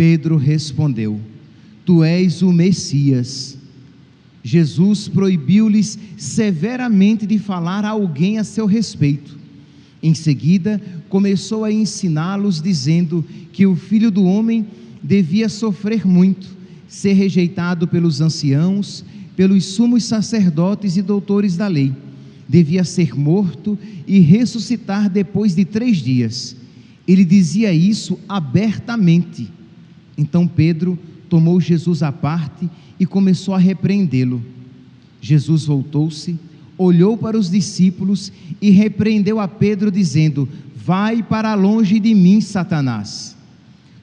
Pedro respondeu: Tu és o Messias. Jesus proibiu-lhes severamente de falar a alguém a seu respeito. Em seguida, começou a ensiná-los, dizendo que o filho do homem devia sofrer muito, ser rejeitado pelos anciãos, pelos sumos sacerdotes e doutores da lei, devia ser morto e ressuscitar depois de três dias. Ele dizia isso abertamente então Pedro tomou Jesus à parte e começou a repreendê-lo. Jesus voltou-se, olhou para os discípulos e repreendeu a Pedro, dizendo: Vai para longe de mim, Satanás.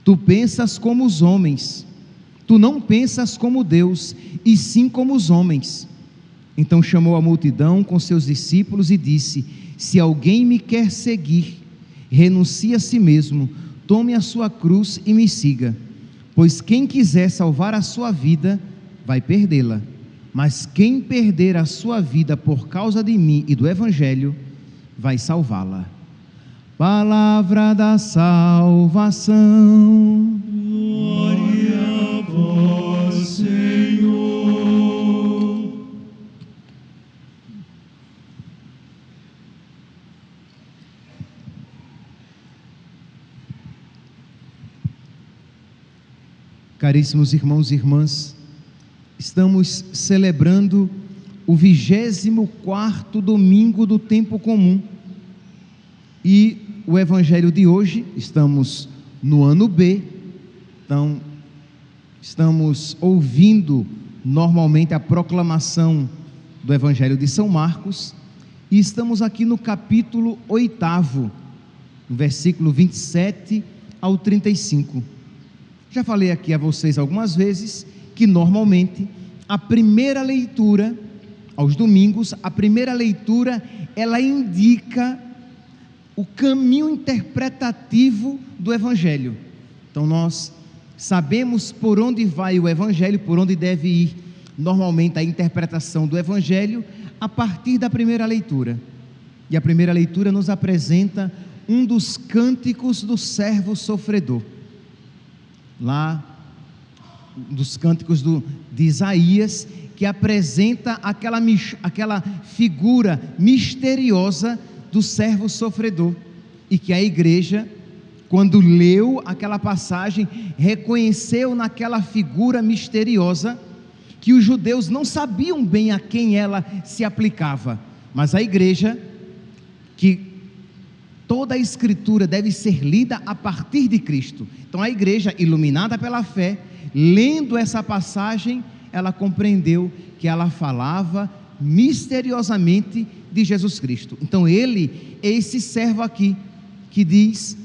Tu pensas como os homens, tu não pensas como Deus, e sim como os homens. Então chamou a multidão com seus discípulos e disse: Se alguém me quer seguir, renuncie a si mesmo, tome a sua cruz e me siga. Pois quem quiser salvar a sua vida, vai perdê-la. Mas quem perder a sua vida por causa de mim e do Evangelho, vai salvá-la. Palavra da salvação. Caríssimos irmãos e irmãs, estamos celebrando o vigésimo quarto domingo do tempo comum e o evangelho de hoje, estamos no ano B, então estamos ouvindo normalmente a proclamação do evangelho de São Marcos e estamos aqui no capítulo oitavo, no versículo 27 ao 35. Já falei aqui a vocês algumas vezes que normalmente a primeira leitura aos domingos, a primeira leitura, ela indica o caminho interpretativo do evangelho. Então nós sabemos por onde vai o evangelho, por onde deve ir normalmente a interpretação do evangelho a partir da primeira leitura. E a primeira leitura nos apresenta um dos cânticos do servo sofredor lá dos cânticos do, de Isaías, que apresenta aquela, aquela figura misteriosa do servo sofredor, e que a igreja, quando leu aquela passagem, reconheceu naquela figura misteriosa que os judeus não sabiam bem a quem ela se aplicava, mas a igreja, que Toda a escritura deve ser lida a partir de Cristo. Então a igreja, iluminada pela fé, lendo essa passagem, ela compreendeu que ela falava misteriosamente de Jesus Cristo. Então ele é esse servo aqui que diz: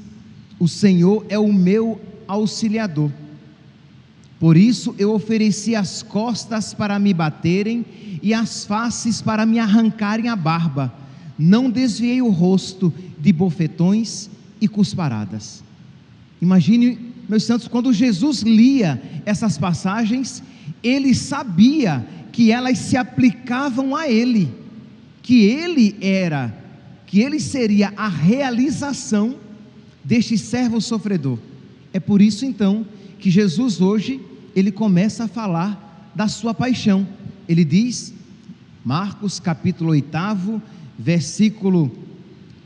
O Senhor é o meu auxiliador. Por isso eu ofereci as costas para me baterem e as faces para me arrancarem a barba. Não desviei o rosto de bofetões e cusparadas. Imagine, meus santos, quando Jesus lia essas passagens, ele sabia que elas se aplicavam a ele, que ele era, que ele seria a realização deste servo sofredor. É por isso então que Jesus hoje ele começa a falar da sua paixão. Ele diz, Marcos capítulo 8, versículo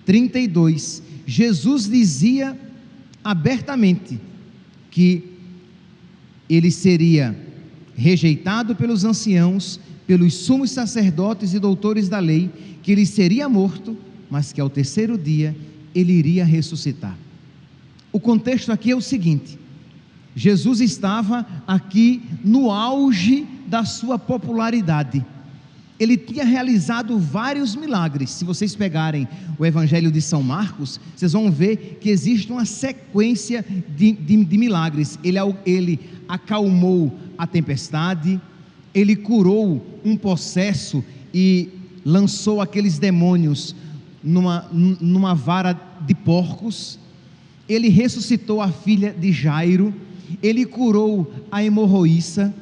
32, Jesus dizia abertamente que ele seria rejeitado pelos anciãos, pelos sumos sacerdotes e doutores da lei, que ele seria morto, mas que ao terceiro dia ele iria ressuscitar. O contexto aqui é o seguinte: Jesus estava aqui no auge da sua popularidade. Ele tinha realizado vários milagres. Se vocês pegarem o Evangelho de São Marcos, vocês vão ver que existe uma sequência de, de, de milagres. Ele, ele acalmou a tempestade, ele curou um possesso e lançou aqueles demônios numa, numa vara de porcos. Ele ressuscitou a filha de Jairo, ele curou a hemorroíça,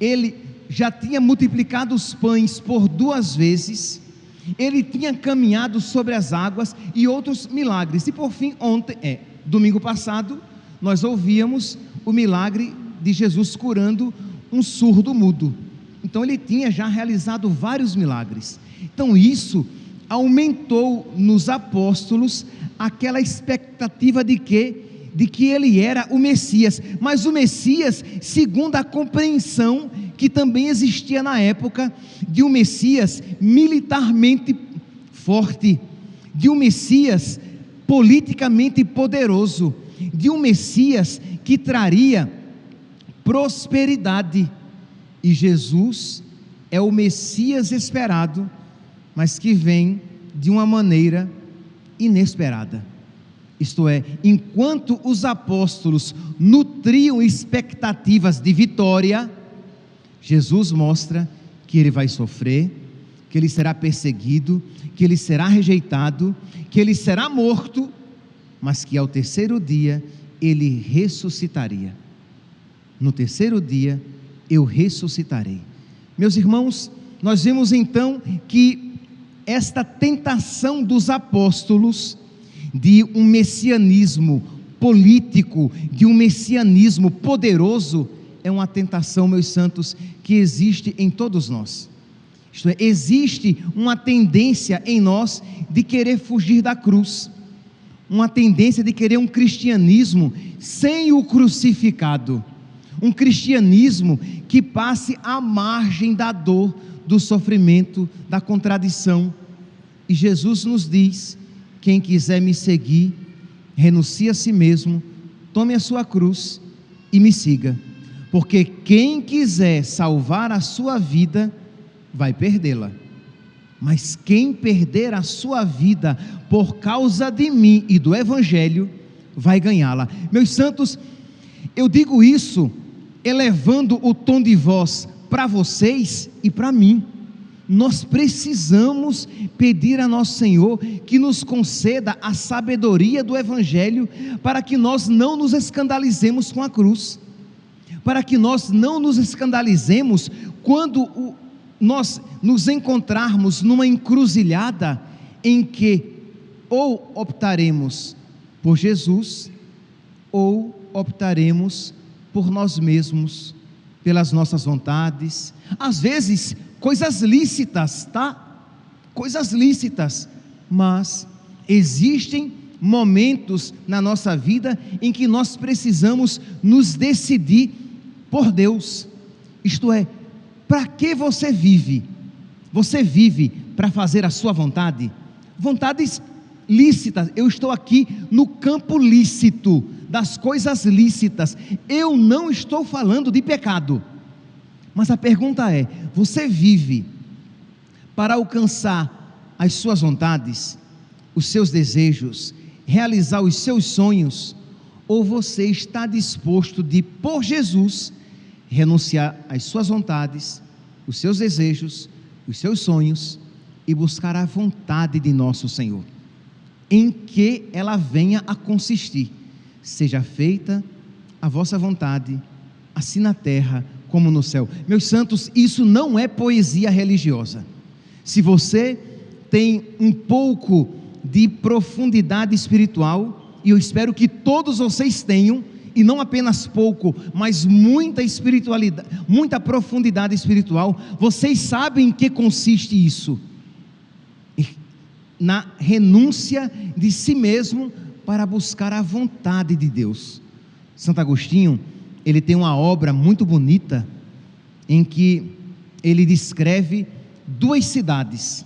ele já tinha multiplicado os pães por duas vezes, ele tinha caminhado sobre as águas e outros milagres. E por fim, ontem, é, domingo passado, nós ouvíamos o milagre de Jesus curando um surdo mudo. Então ele tinha já realizado vários milagres. Então isso aumentou nos apóstolos aquela expectativa de que de que ele era o Messias, mas o Messias segundo a compreensão que também existia na época de um Messias militarmente forte, de um Messias politicamente poderoso, de um Messias que traria prosperidade. E Jesus é o Messias esperado, mas que vem de uma maneira inesperada. Isto é, enquanto os apóstolos nutriam expectativas de vitória, Jesus mostra que ele vai sofrer, que ele será perseguido, que ele será rejeitado, que ele será morto, mas que ao terceiro dia ele ressuscitaria. No terceiro dia eu ressuscitarei. Meus irmãos, nós vemos então que esta tentação dos apóstolos de um messianismo político, de um messianismo poderoso, é uma tentação, meus santos, que existe em todos nós. Isto é, existe uma tendência em nós de querer fugir da cruz, uma tendência de querer um cristianismo sem o crucificado, um cristianismo que passe à margem da dor, do sofrimento, da contradição. E Jesus nos diz: quem quiser me seguir, renuncie a si mesmo, tome a sua cruz e me siga. Porque quem quiser salvar a sua vida, vai perdê-la. Mas quem perder a sua vida por causa de mim e do Evangelho, vai ganhá-la. Meus santos, eu digo isso elevando o tom de voz para vocês e para mim. Nós precisamos pedir a nosso Senhor que nos conceda a sabedoria do Evangelho para que nós não nos escandalizemos com a cruz para que nós não nos escandalizemos quando o, nós nos encontrarmos numa encruzilhada em que ou optaremos por Jesus ou optaremos por nós mesmos, pelas nossas vontades, às vezes coisas lícitas, tá? Coisas lícitas, mas existem momentos na nossa vida em que nós precisamos nos decidir por Deus. Isto é, para que você vive? Você vive para fazer a sua vontade? Vontades lícitas. Eu estou aqui no campo lícito, das coisas lícitas. Eu não estou falando de pecado. Mas a pergunta é: você vive para alcançar as suas vontades, os seus desejos, realizar os seus sonhos? Ou você está disposto de, por Jesus, renunciar às suas vontades, os seus desejos, os seus sonhos e buscar a vontade de nosso Senhor, em que ela venha a consistir. Seja feita a vossa vontade, assim na terra como no céu. Meus santos, isso não é poesia religiosa. Se você tem um pouco de profundidade espiritual, e eu espero que todos vocês tenham, e não apenas pouco, mas muita espiritualidade, muita profundidade espiritual. Vocês sabem em que consiste isso? Na renúncia de si mesmo para buscar a vontade de Deus. Santo Agostinho, ele tem uma obra muito bonita em que ele descreve duas cidades.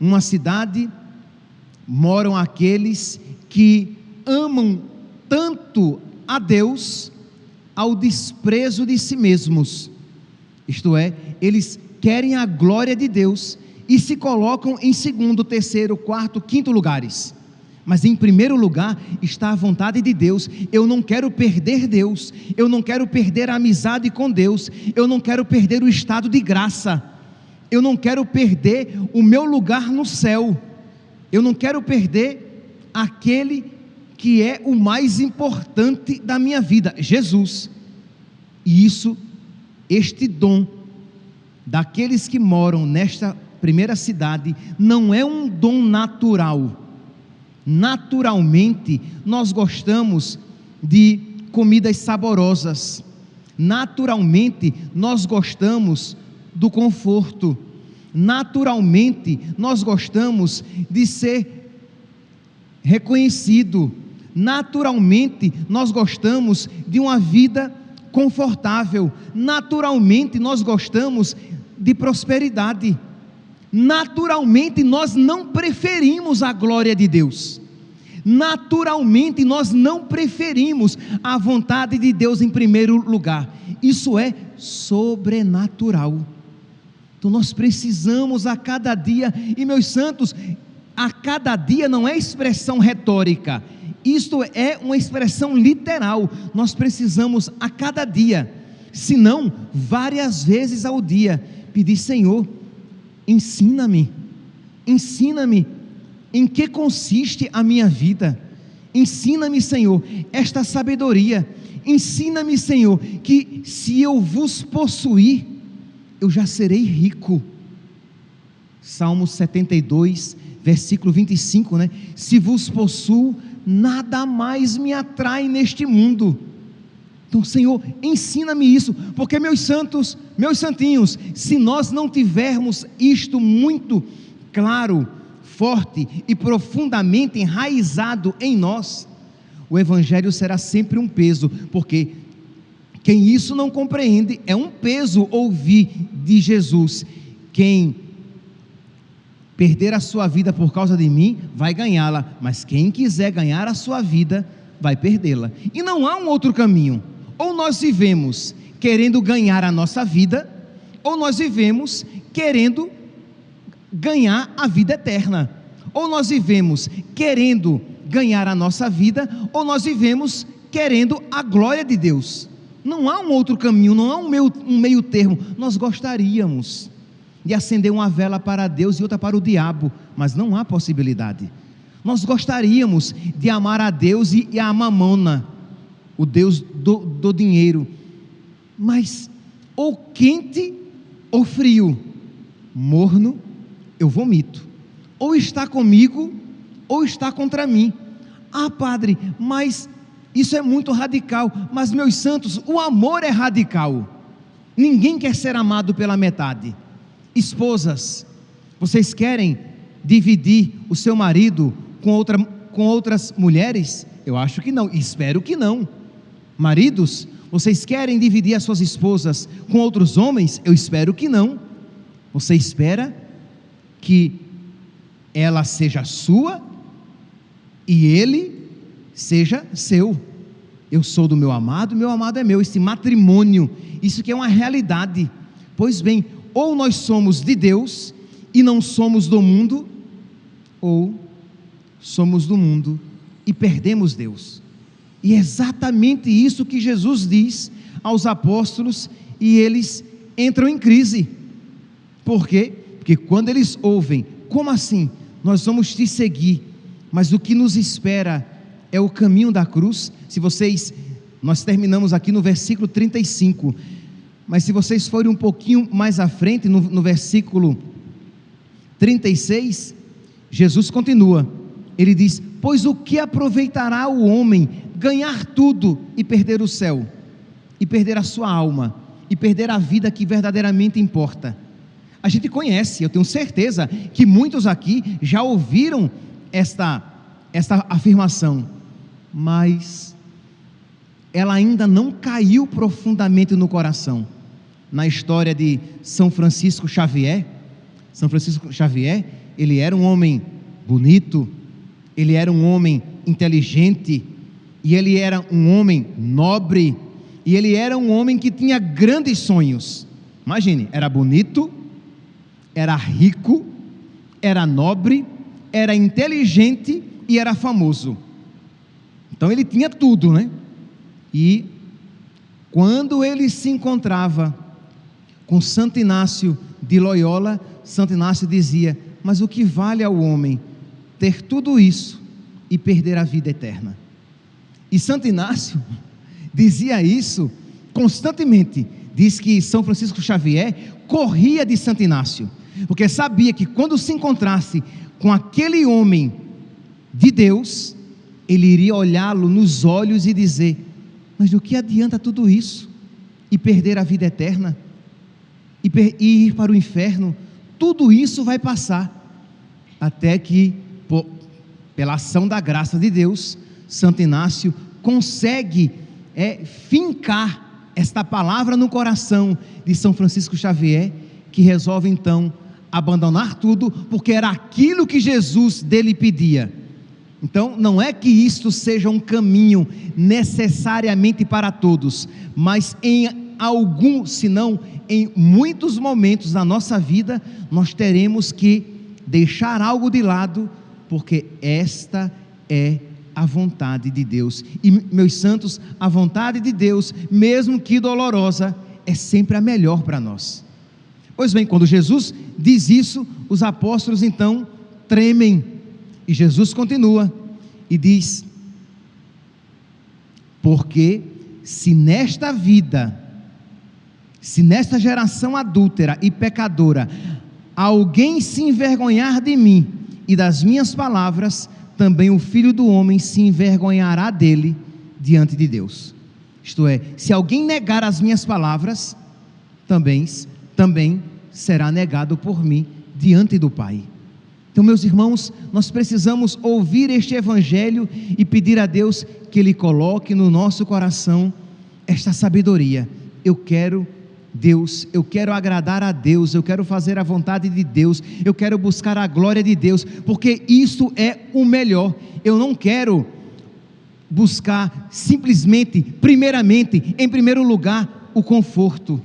Uma cidade moram aqueles que amam tanto a Deus ao desprezo de si mesmos. Isto é, eles querem a glória de Deus e se colocam em segundo, terceiro, quarto, quinto lugares. Mas em primeiro lugar está a vontade de Deus. Eu não quero perder Deus, eu não quero perder a amizade com Deus, eu não quero perder o estado de graça, eu não quero perder o meu lugar no céu, eu não quero perder aquele que é o mais importante da minha vida, Jesus. E isso, este dom daqueles que moram nesta primeira cidade, não é um dom natural Naturalmente, nós gostamos de comidas saborosas. Naturalmente, nós gostamos do conforto. Naturalmente, nós gostamos de ser reconhecido. Naturalmente, nós gostamos de uma vida confortável. Naturalmente, nós gostamos de prosperidade naturalmente nós não preferimos a glória de Deus. Naturalmente nós não preferimos a vontade de Deus em primeiro lugar. Isso é sobrenatural. Então nós precisamos a cada dia, e meus santos, a cada dia não é expressão retórica, isto é uma expressão literal. Nós precisamos a cada dia, se não várias vezes ao dia, pedir: Senhor, Ensina-me, ensina-me em que consiste a minha vida. Ensina-me, Senhor, esta sabedoria. Ensina-me, Senhor, que se eu vos possuir, eu já serei rico. Salmo 72, versículo 25, né? Se vos possuo, nada mais me atrai neste mundo. Então, Senhor, ensina-me isso, porque meus santos, meus santinhos, se nós não tivermos isto muito claro, forte e profundamente enraizado em nós, o Evangelho será sempre um peso, porque quem isso não compreende é um peso ouvir de Jesus. Quem perder a sua vida por causa de mim, vai ganhá-la, mas quem quiser ganhar a sua vida, vai perdê-la. E não há um outro caminho. Ou nós vivemos querendo ganhar a nossa vida, ou nós vivemos querendo ganhar a vida eterna. Ou nós vivemos querendo ganhar a nossa vida, ou nós vivemos querendo a glória de Deus. Não há um outro caminho, não há um meio, um meio termo. Nós gostaríamos de acender uma vela para Deus e outra para o diabo, mas não há possibilidade. Nós gostaríamos de amar a Deus e, e a mamona, o Deus do, do dinheiro, mas ou quente ou frio, morno, eu vomito, ou está comigo ou está contra mim. Ah, padre, mas isso é muito radical. Mas, meus santos, o amor é radical. Ninguém quer ser amado pela metade. Esposas, vocês querem dividir o seu marido com, outra, com outras mulheres? Eu acho que não, espero que não. Maridos, vocês querem dividir as suas esposas com outros homens? Eu espero que não. Você espera que ela seja sua e ele seja seu. Eu sou do meu amado, meu amado é meu. Esse matrimônio, isso que é uma realidade. Pois bem, ou nós somos de Deus e não somos do mundo, ou somos do mundo e perdemos Deus. E é exatamente isso que Jesus diz aos apóstolos e eles entram em crise. Por quê? Porque quando eles ouvem, como assim? Nós vamos te seguir, mas o que nos espera é o caminho da cruz. Se vocês, nós terminamos aqui no versículo 35, mas se vocês forem um pouquinho mais à frente, no, no versículo 36, Jesus continua. Ele diz: Pois o que aproveitará o homem ganhar tudo e perder o céu, e perder a sua alma, e perder a vida que verdadeiramente importa. A gente conhece, eu tenho certeza que muitos aqui já ouviram esta, esta afirmação, mas ela ainda não caiu profundamente no coração. Na história de São Francisco Xavier, São Francisco Xavier, ele era um homem bonito, ele era um homem inteligente, e ele era um homem nobre, e ele era um homem que tinha grandes sonhos. Imagine, era bonito, era rico, era nobre, era inteligente e era famoso. Então ele tinha tudo, né? E quando ele se encontrava com Santo Inácio de Loyola, Santo Inácio dizia: Mas o que vale ao homem ter tudo isso e perder a vida eterna? E Santo Inácio dizia isso constantemente. Diz que São Francisco Xavier corria de Santo Inácio, porque sabia que quando se encontrasse com aquele homem de Deus, ele iria olhá-lo nos olhos e dizer: Mas do que adianta tudo isso e perder a vida eterna? E, ir para o inferno? Tudo isso vai passar, até que, pela ação da graça de Deus, Santo Inácio consegue é, fincar esta palavra no coração de São Francisco Xavier, que resolve então abandonar tudo, porque era aquilo que Jesus dele pedia. Então, não é que isto seja um caminho necessariamente para todos, mas em algum, se não em muitos momentos da nossa vida, nós teremos que deixar algo de lado, porque esta é a vontade de Deus. E, meus santos, a vontade de Deus, mesmo que dolorosa, é sempre a melhor para nós. Pois bem, quando Jesus diz isso, os apóstolos então tremem. E Jesus continua e diz: Porque se nesta vida, se nesta geração adúltera e pecadora, alguém se envergonhar de mim e das minhas palavras, também o filho do homem se envergonhará dele diante de Deus. Isto é, se alguém negar as minhas palavras, também, também será negado por mim diante do Pai. Então, meus irmãos, nós precisamos ouvir este Evangelho e pedir a Deus que Ele coloque no nosso coração esta sabedoria. Eu quero Deus, eu quero agradar a Deus, eu quero fazer a vontade de Deus, eu quero buscar a glória de Deus, porque isso é o melhor. Eu não quero buscar simplesmente, primeiramente, em primeiro lugar, o conforto,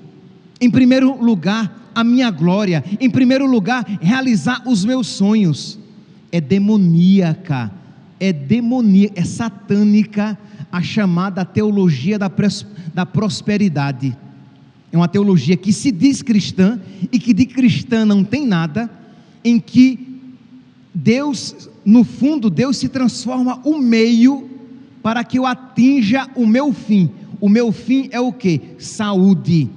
em primeiro lugar, a minha glória, em primeiro lugar, realizar os meus sonhos. É demoníaca, é demoníaca, é satânica a chamada teologia da, da prosperidade é uma teologia que se diz cristã e que de cristã não tem nada, em que Deus, no fundo, Deus se transforma o meio para que eu atinja o meu fim. O meu fim é o que? Saúde.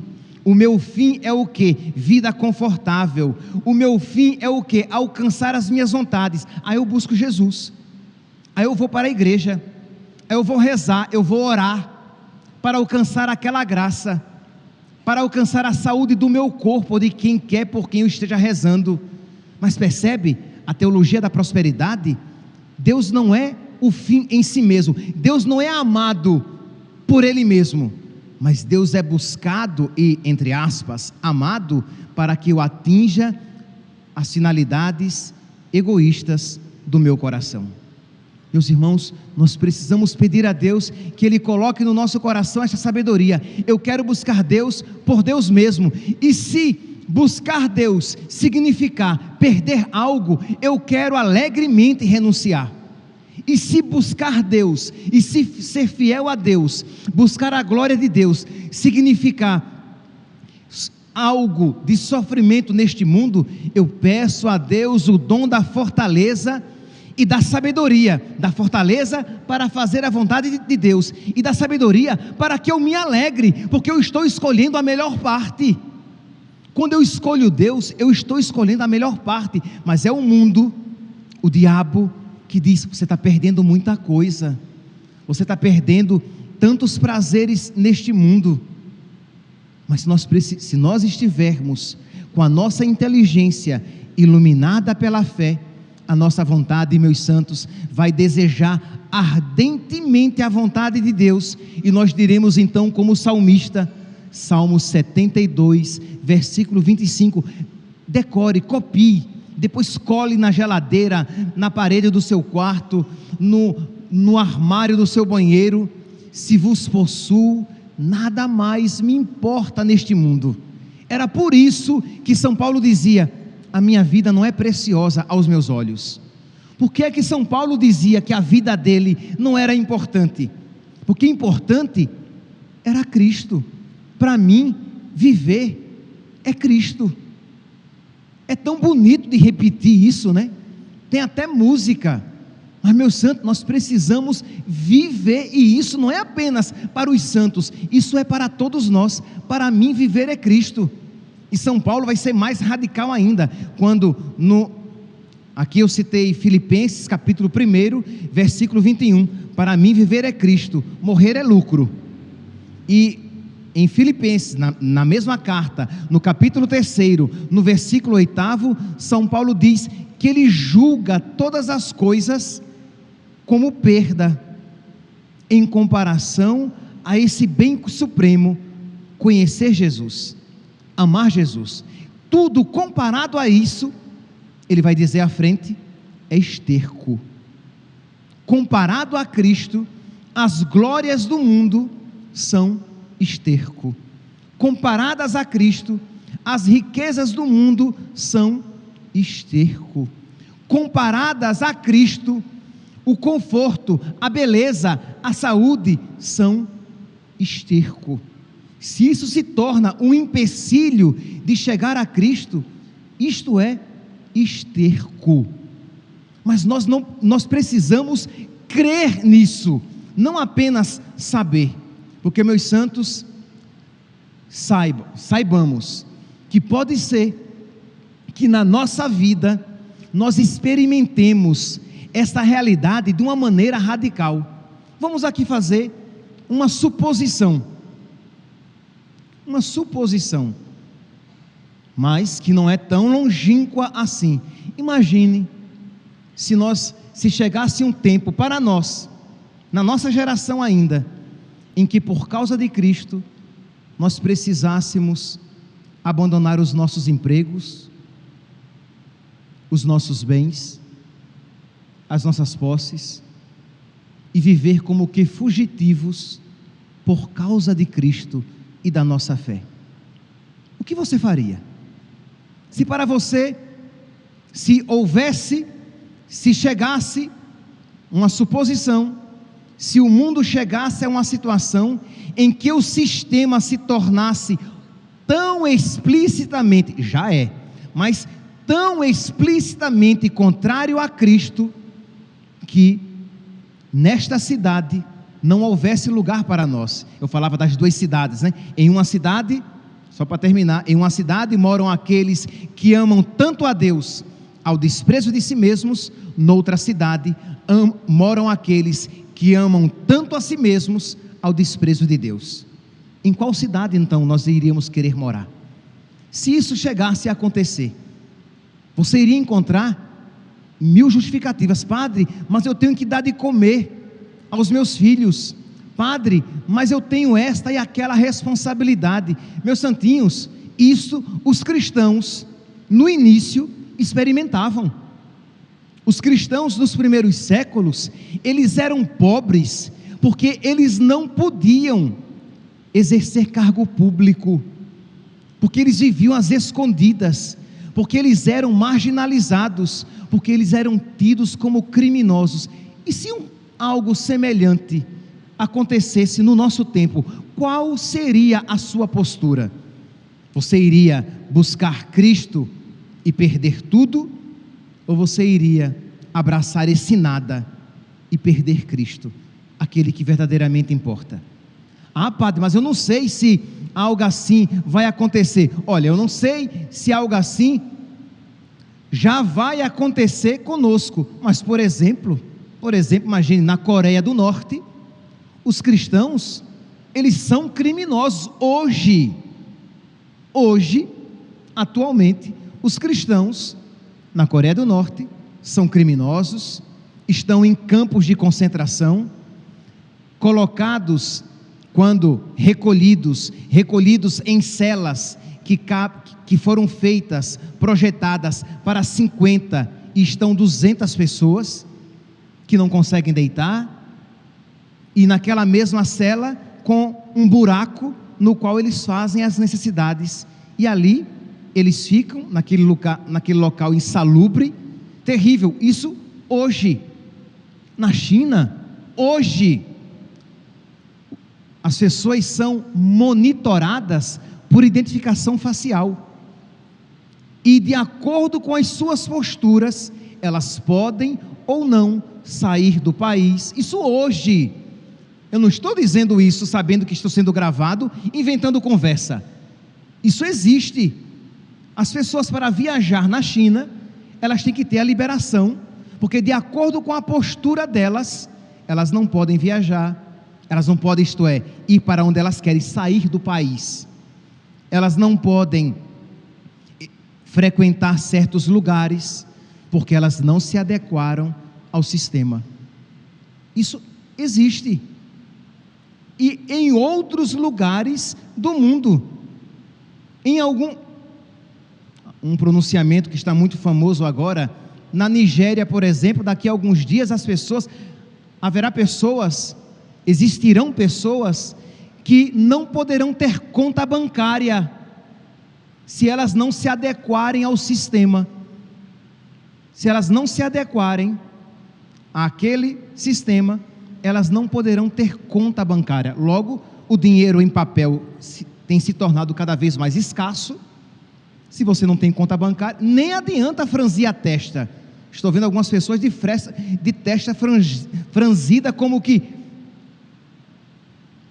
O meu fim é o que? Vida confortável. O meu fim é o que? Alcançar as minhas vontades. Aí eu busco Jesus. Aí eu vou para a igreja. Aí eu vou rezar, eu vou orar para alcançar aquela graça para alcançar a saúde do meu corpo de quem quer por quem eu esteja rezando. Mas percebe a teologia da prosperidade? Deus não é o fim em si mesmo, Deus não é amado por Ele mesmo, mas Deus é buscado e, entre aspas, amado para que eu atinja as finalidades egoístas do meu coração. Meus irmãos, nós precisamos pedir a Deus que Ele coloque no nosso coração essa sabedoria. Eu quero buscar Deus por Deus mesmo. E se buscar Deus significar perder algo, eu quero alegremente renunciar. E se buscar Deus, e se ser fiel a Deus, buscar a glória de Deus, significar algo de sofrimento neste mundo, eu peço a Deus o dom da fortaleza e da sabedoria, da fortaleza para fazer a vontade de Deus e da sabedoria para que eu me alegre, porque eu estou escolhendo a melhor parte. Quando eu escolho Deus, eu estou escolhendo a melhor parte, mas é o mundo, o diabo, que diz: você está perdendo muita coisa, você está perdendo tantos prazeres neste mundo. Mas se nós, se nós estivermos com a nossa inteligência iluminada pela fé, a nossa vontade, meus santos, vai desejar ardentemente a vontade de Deus, e nós diremos então, como salmista, Salmo 72, versículo 25, decore, copie, depois cole na geladeira, na parede do seu quarto, no, no armário do seu banheiro. Se vos possuo, nada mais me importa neste mundo. Era por isso que São Paulo dizia: a minha vida não é preciosa aos meus olhos? Por que é que São Paulo dizia que a vida dele não era importante? Porque importante era Cristo. Para mim, viver é Cristo. É tão bonito de repetir isso, né? Tem até música. Mas, meu santo, nós precisamos viver, e isso não é apenas para os santos, isso é para todos nós. Para mim, viver é Cristo. E São Paulo vai ser mais radical ainda, quando no aqui eu citei Filipenses, capítulo 1, versículo 21. Para mim, viver é Cristo, morrer é lucro. E em Filipenses, na, na mesma carta, no capítulo 3, no versículo 8, São Paulo diz que ele julga todas as coisas como perda, em comparação a esse bem supremo, conhecer Jesus, amar Jesus. Tudo comparado a isso, ele vai dizer à frente, é esterco. Comparado a Cristo, as glórias do mundo são esterco. Comparadas a Cristo, as riquezas do mundo são esterco. Comparadas a Cristo, o conforto, a beleza, a saúde são esterco. Se isso se torna um empecilho de chegar a Cristo, isto é esterco. Mas nós não nós precisamos crer nisso, não apenas saber. Porque meus santos saibam, saibamos que pode ser que na nossa vida nós experimentemos esta realidade de uma maneira radical. Vamos aqui fazer uma suposição. Uma suposição. Mas que não é tão longínqua assim. Imagine se nós se chegasse um tempo para nós, na nossa geração ainda, em que por causa de Cristo nós precisássemos abandonar os nossos empregos, os nossos bens, as nossas posses e viver como que fugitivos por causa de Cristo e da nossa fé. O que você faria? Se para você, se houvesse, se chegasse uma suposição, se o mundo chegasse a uma situação em que o sistema se tornasse tão explicitamente, já é, mas tão explicitamente contrário a Cristo, que nesta cidade não houvesse lugar para nós. Eu falava das duas cidades, né? Em uma cidade, só para terminar, em uma cidade moram aqueles que amam tanto a Deus ao desprezo de si mesmos, noutra cidade am, moram aqueles que amam tanto a si mesmos ao desprezo de Deus. Em qual cidade então nós iríamos querer morar? Se isso chegasse a acontecer, você iria encontrar mil justificativas. Padre, mas eu tenho que dar de comer aos meus filhos. Padre, mas eu tenho esta e aquela responsabilidade. Meus santinhos, isso os cristãos, no início, experimentavam. Os cristãos dos primeiros séculos, eles eram pobres, porque eles não podiam exercer cargo público, porque eles viviam às escondidas, porque eles eram marginalizados, porque eles eram tidos como criminosos. E se um, algo semelhante acontecesse no nosso tempo, qual seria a sua postura? Você iria buscar Cristo e perder tudo? Ou você iria abraçar esse nada e perder Cristo, aquele que verdadeiramente importa? Ah, padre, mas eu não sei se algo assim vai acontecer. Olha, eu não sei se algo assim já vai acontecer conosco. Mas, por exemplo, por exemplo, imagine na Coreia do Norte, os cristãos, eles são criminosos hoje. Hoje, atualmente, os cristãos na Coreia do Norte são criminosos, estão em campos de concentração, colocados quando recolhidos, recolhidos em celas que, que foram feitas, projetadas para 50 e estão 200 pessoas que não conseguem deitar, e naquela mesma cela com um buraco no qual eles fazem as necessidades, e ali eles ficam naquele local, naquele local insalubre, terrível. Isso hoje. Na China, hoje, as pessoas são monitoradas por identificação facial. E de acordo com as suas posturas, elas podem ou não sair do país. Isso hoje. Eu não estou dizendo isso sabendo que estou sendo gravado, inventando conversa. Isso existe. As pessoas para viajar na China, elas têm que ter a liberação, porque de acordo com a postura delas, elas não podem viajar, elas não podem, isto é, ir para onde elas querem, sair do país. Elas não podem frequentar certos lugares, porque elas não se adequaram ao sistema. Isso existe. E em outros lugares do mundo, em algum um pronunciamento que está muito famoso agora, na Nigéria, por exemplo, daqui a alguns dias as pessoas haverá pessoas, existirão pessoas que não poderão ter conta bancária se elas não se adequarem ao sistema. Se elas não se adequarem àquele sistema, elas não poderão ter conta bancária. Logo, o dinheiro em papel tem se tornado cada vez mais escasso. Se você não tem conta bancária, nem adianta franzir a testa. Estou vendo algumas pessoas de, fresta, de testa franzida, como que.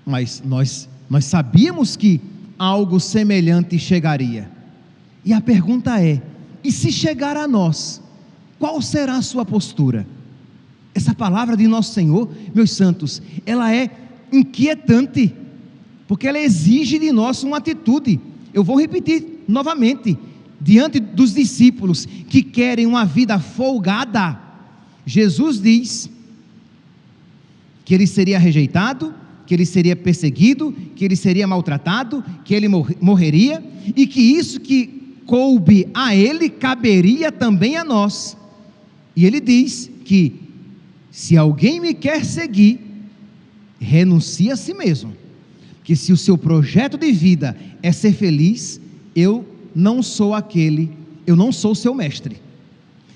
Mas nós, nós sabíamos que algo semelhante chegaria. E a pergunta é: e se chegar a nós, qual será a sua postura? Essa palavra de nosso Senhor, meus santos, ela é inquietante, porque ela exige de nós uma atitude. Eu vou repetir novamente, diante dos discípulos que querem uma vida folgada, Jesus diz que ele seria rejeitado, que ele seria perseguido, que ele seria maltratado, que ele morreria e que isso que coube a ele caberia também a nós. E ele diz que se alguém me quer seguir, renuncie a si mesmo. Que se o seu projeto de vida é ser feliz, eu não sou aquele, eu não sou seu mestre.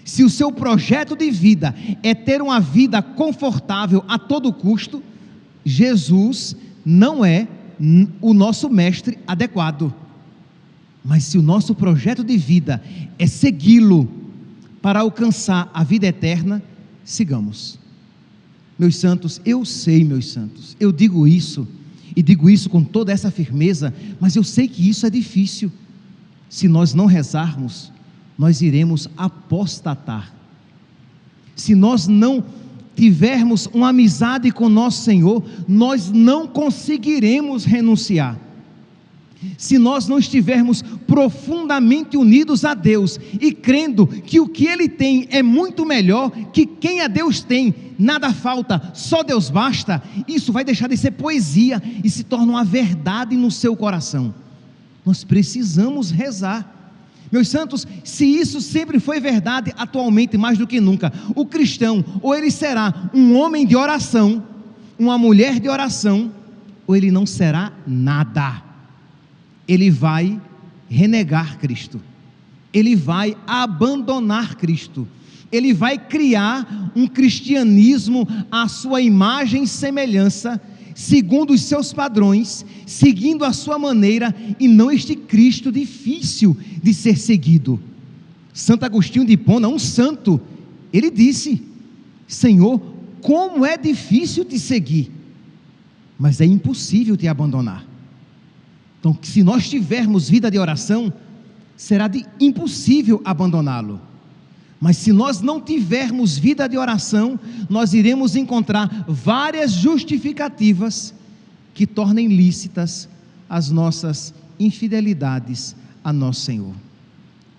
Se o seu projeto de vida é ter uma vida confortável a todo custo, Jesus não é o nosso mestre adequado. Mas se o nosso projeto de vida é segui-lo para alcançar a vida eterna, sigamos. Meus santos, eu sei, meus santos, eu digo isso, e digo isso com toda essa firmeza, mas eu sei que isso é difícil. Se nós não rezarmos, nós iremos apostatar. Se nós não tivermos uma amizade com nosso Senhor, nós não conseguiremos renunciar se nós não estivermos profundamente unidos a Deus e crendo que o que Ele tem é muito melhor que quem a Deus tem, nada falta, só Deus basta, isso vai deixar de ser poesia e se torna uma verdade no seu coração. Nós precisamos rezar. Meus santos, se isso sempre foi verdade, atualmente mais do que nunca, o cristão, ou ele será um homem de oração, uma mulher de oração, ou ele não será nada ele vai renegar Cristo, ele vai abandonar Cristo, ele vai criar um cristianismo à sua imagem e semelhança, segundo os seus padrões, seguindo a sua maneira, e não este Cristo difícil de ser seguido. Santo Agostinho de Hipona, um santo, ele disse: Senhor, como é difícil te seguir, mas é impossível te abandonar. Então, se nós tivermos vida de oração, será de impossível abandoná-lo. Mas se nós não tivermos vida de oração, nós iremos encontrar várias justificativas que tornem lícitas as nossas infidelidades a nosso Senhor.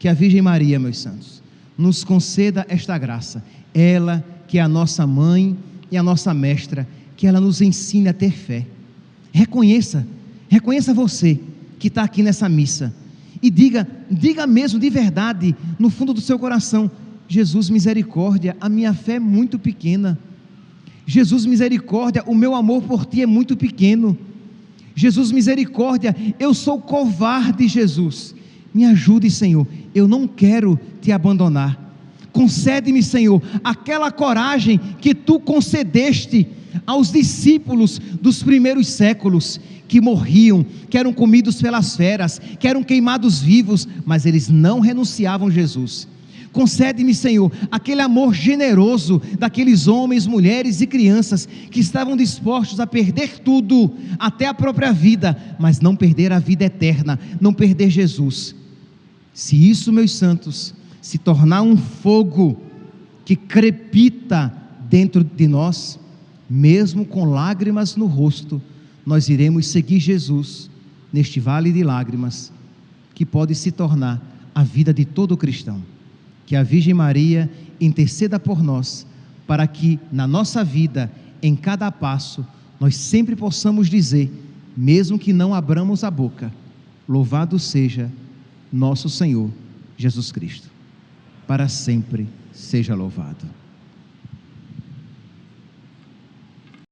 Que a Virgem Maria, meus santos, nos conceda esta graça. Ela, que é a nossa mãe e a nossa mestra, que ela nos ensine a ter fé. Reconheça Reconheça você que está aqui nessa missa e diga, diga mesmo de verdade, no fundo do seu coração: Jesus, misericórdia, a minha fé é muito pequena. Jesus, misericórdia, o meu amor por ti é muito pequeno. Jesus, misericórdia, eu sou covarde, Jesus. Me ajude, Senhor. Eu não quero te abandonar. Concede-me, Senhor, aquela coragem que tu concedeste aos discípulos dos primeiros séculos, que morriam, que eram comidos pelas feras, que eram queimados vivos, mas eles não renunciavam a Jesus. Concede-me, Senhor, aquele amor generoso daqueles homens, mulheres e crianças que estavam dispostos a perder tudo, até a própria vida, mas não perder a vida eterna, não perder Jesus. Se isso, meus santos, se tornar um fogo que crepita dentro de nós, mesmo com lágrimas no rosto, nós iremos seguir Jesus neste vale de lágrimas, que pode se tornar a vida de todo cristão que a Virgem Maria interceda por nós, para que na nossa vida, em cada passo, nós sempre possamos dizer, mesmo que não abramos a boca, louvado seja nosso Senhor Jesus Cristo. Para sempre seja louvado.